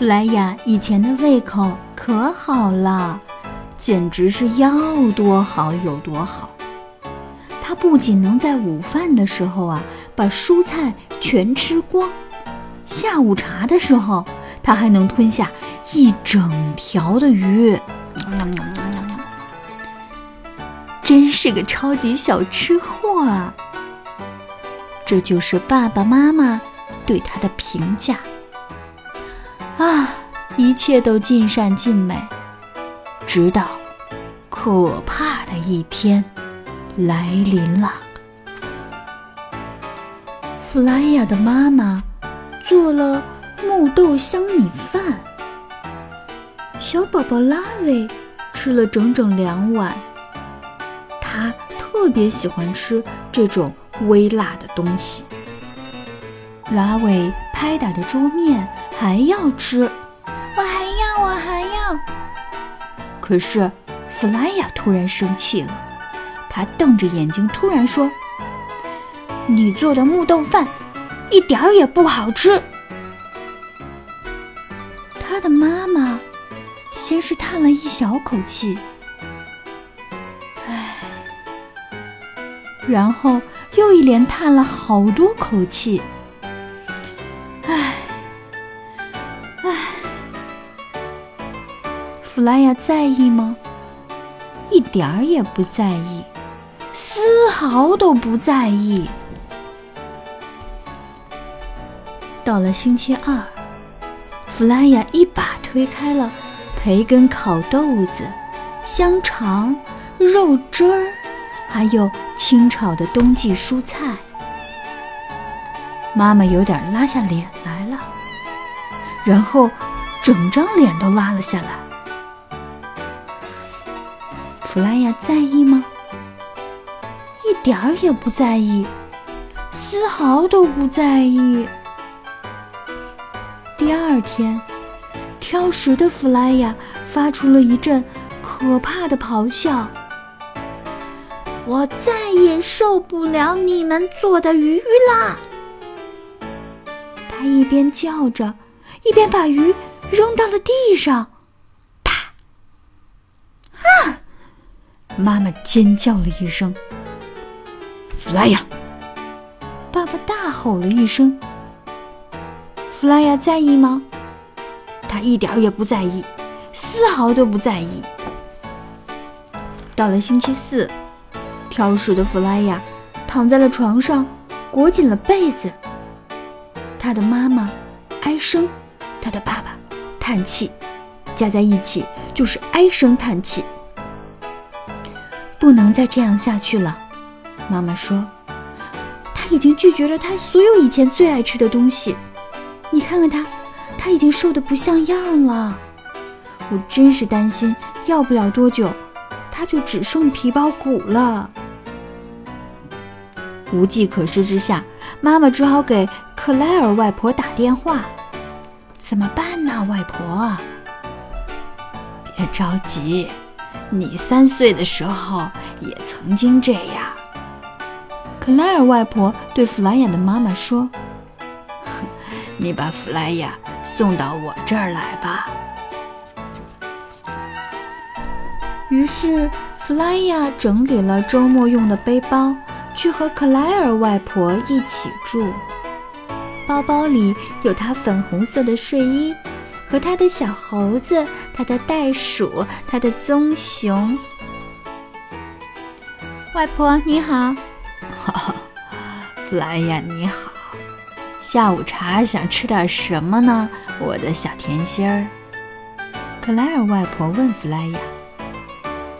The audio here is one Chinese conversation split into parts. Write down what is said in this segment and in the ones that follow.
弗莱雅以前的胃口可好了，简直是要多好有多好。他不仅能在午饭的时候啊把蔬菜全吃光，下午茶的时候他还能吞下一整条的鱼，真是个超级小吃货啊！这就是爸爸妈妈对他的评价。啊，一切都尽善尽美，直到可怕的一天来临了。弗莱亚的妈妈做了木豆香米饭，小宝宝拉维吃了整整两碗。他特别喜欢吃这种微辣的东西。拉维拍打着桌面。还要吃，我还要，我还要。可是弗莱亚突然生气了，他瞪着眼睛，突然说：“你做的木豆饭一点儿也不好吃。”他的妈妈先是叹了一小口气，唉，然后又一连叹了好多口气。弗莱亚在意吗？一点儿也不在意，丝毫都不在意。到了星期二，弗莱亚一把推开了培根烤豆子、香肠、肉汁儿，还有清炒的冬季蔬菜。妈妈有点拉下脸来了，然后整张脸都拉了下来。弗莱亚在意吗？一点儿也不在意，丝毫都不在意。第二天，挑食的弗莱亚发出了一阵可怕的咆哮：“我再也受不了你们做的鱼啦！”他一边叫着，一边把鱼扔到了地上。啊妈妈尖叫了一声，弗莱亚！爸爸大吼了一声。弗莱亚在意吗？他一点也不在意，丝毫都不在意。到了星期四，挑食的弗莱亚躺在了床上，裹紧了被子。他的妈妈唉声，他的爸爸叹气，加在一起就是唉声叹气。不能再这样下去了，妈妈说，他已经拒绝了他所有以前最爱吃的东西。你看看他，他已经瘦得不像样了。我真是担心，要不了多久，他就只剩皮包骨了。无计可施之下，妈妈只好给克莱尔外婆打电话。怎么办呢，外婆？别着急。你三岁的时候也曾经这样，克莱尔外婆对弗莱雅的妈妈说：“ 你把弗莱雅送到我这儿来吧。”于是弗莱雅整理了周末用的背包，去和克莱尔外婆一起住。包包里有她粉红色的睡衣。和她的小猴子，他的袋鼠，他的棕熊。外婆你好，弗莱雅你好。下午茶想吃点什么呢，我的小甜心儿？克莱尔外婆问弗莱雅。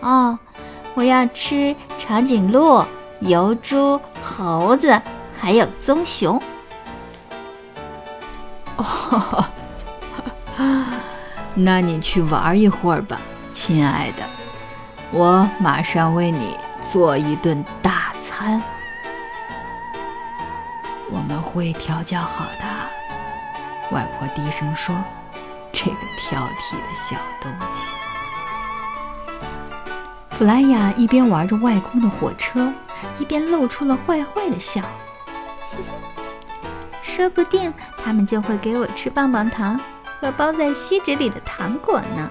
哦，我要吃长颈鹿、疣猪、猴子，还有棕熊。哦。那你去玩一会儿吧，亲爱的，我马上为你做一顿大餐。我们会调教好的，外婆低声说：“这个挑剔的小东西。”弗莱亚一边玩着外公的火车，一边露出了坏坏的笑。说不定他们就会给我吃棒棒糖和包在锡纸里的糖果呢。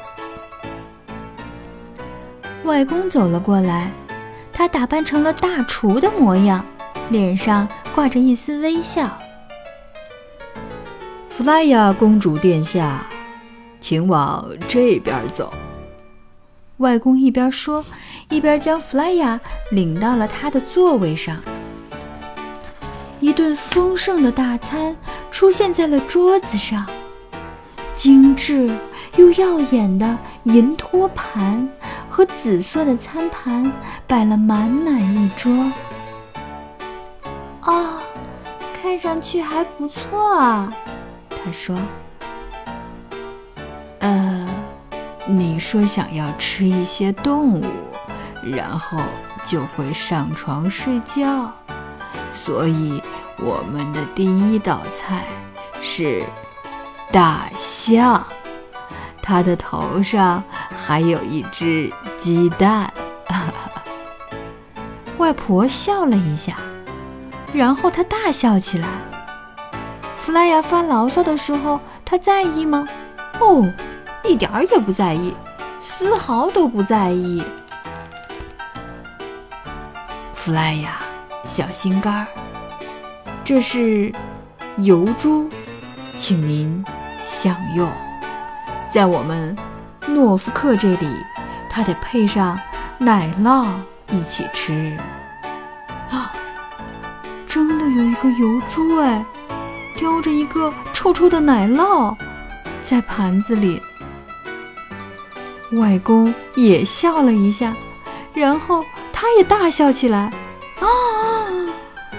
外公走了过来，他打扮成了大厨的模样，脸上挂着一丝微笑。弗莱亚公主殿下，请往这边走。外公一边说，一边将弗莱亚领到了他的座位上。一顿丰盛的大餐出现在了桌子上，精致又耀眼的银托盘和紫色的餐盘摆了满满一桌。啊，看上去还不错啊，他说。呃。你说想要吃一些动物，然后就会上床睡觉，所以我们的第一道菜是大象，它的头上还有一只鸡蛋。外婆笑了一下，然后她大笑起来。弗莱亚发牢骚的时候，她在意吗？哦。一点儿也不在意，丝毫都不在意。弗莱亚，小心肝儿，这是油猪，请您享用。在我们诺夫克这里，它得配上奶酪一起吃。啊，真的有一个油猪哎，叼着一个臭臭的奶酪，在盘子里。外公也笑了一下，然后他也大笑起来。啊！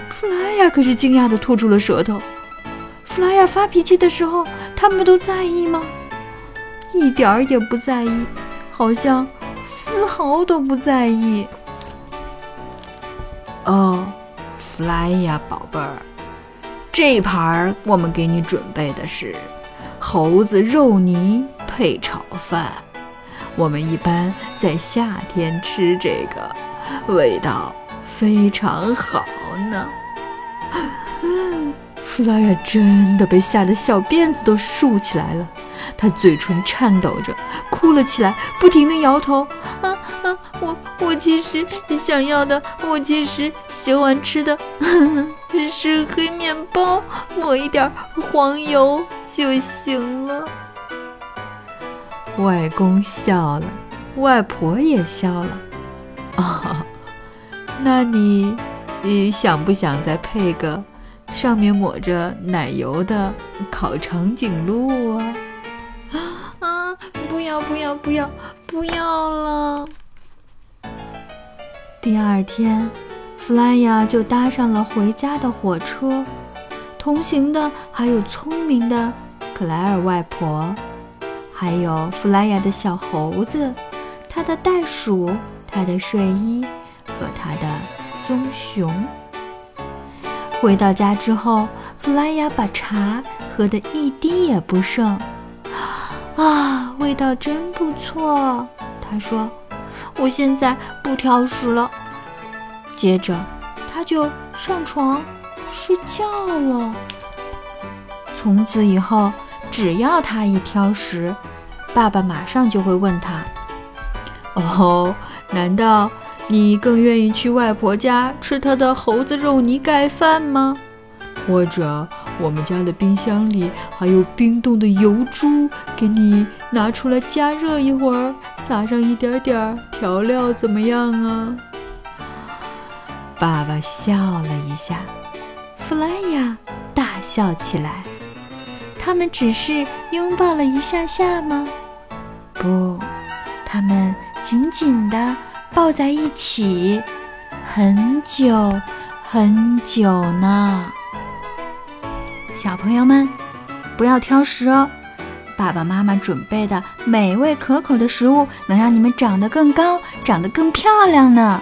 弗莱亚可是惊讶的吐出了舌头。弗莱亚发脾气的时候，他们都在意吗？一点儿也不在意，好像丝毫都不在意。哦，弗莱呀宝贝儿，这盘我们给你准备的是猴子肉泥配炒饭。我们一般在夏天吃这个，味道非常好呢。拉雅真的被吓得小辫子都竖起来了，她嘴唇颤抖着，哭了起来，不停地摇头。啊啊，我我其实想要的，我其实喜欢吃的 是黑面包，抹一点黄油就行了。外公笑了，外婆也笑了。啊哦，那你，你想不想再配个上面抹着奶油的烤长颈鹿啊？啊！不要不要不要不要了！第二天，弗莱亚就搭上了回家的火车，同行的还有聪明的克莱尔外婆。还有弗莱亚的小猴子，他的袋鼠，他的睡衣和他的棕熊。回到家之后，弗莱雅把茶喝得一滴也不剩。啊，味道真不错，他说：“我现在不挑食了。”接着，他就上床睡觉了。从此以后，只要他一挑食，爸爸马上就会问他：“哦，难道你更愿意去外婆家吃她的猴子肉泥盖饭吗？或者我们家的冰箱里还有冰冻的油猪，给你拿出来加热一会儿，撒上一点点调料，怎么样啊？”爸爸笑了一下，弗莱亚大笑起来。他们只是拥抱了一下下吗？不，他们紧紧地抱在一起，很久很久呢。小朋友们，不要挑食哦，爸爸妈妈准备的美味可口的食物能让你们长得更高，长得更漂亮呢。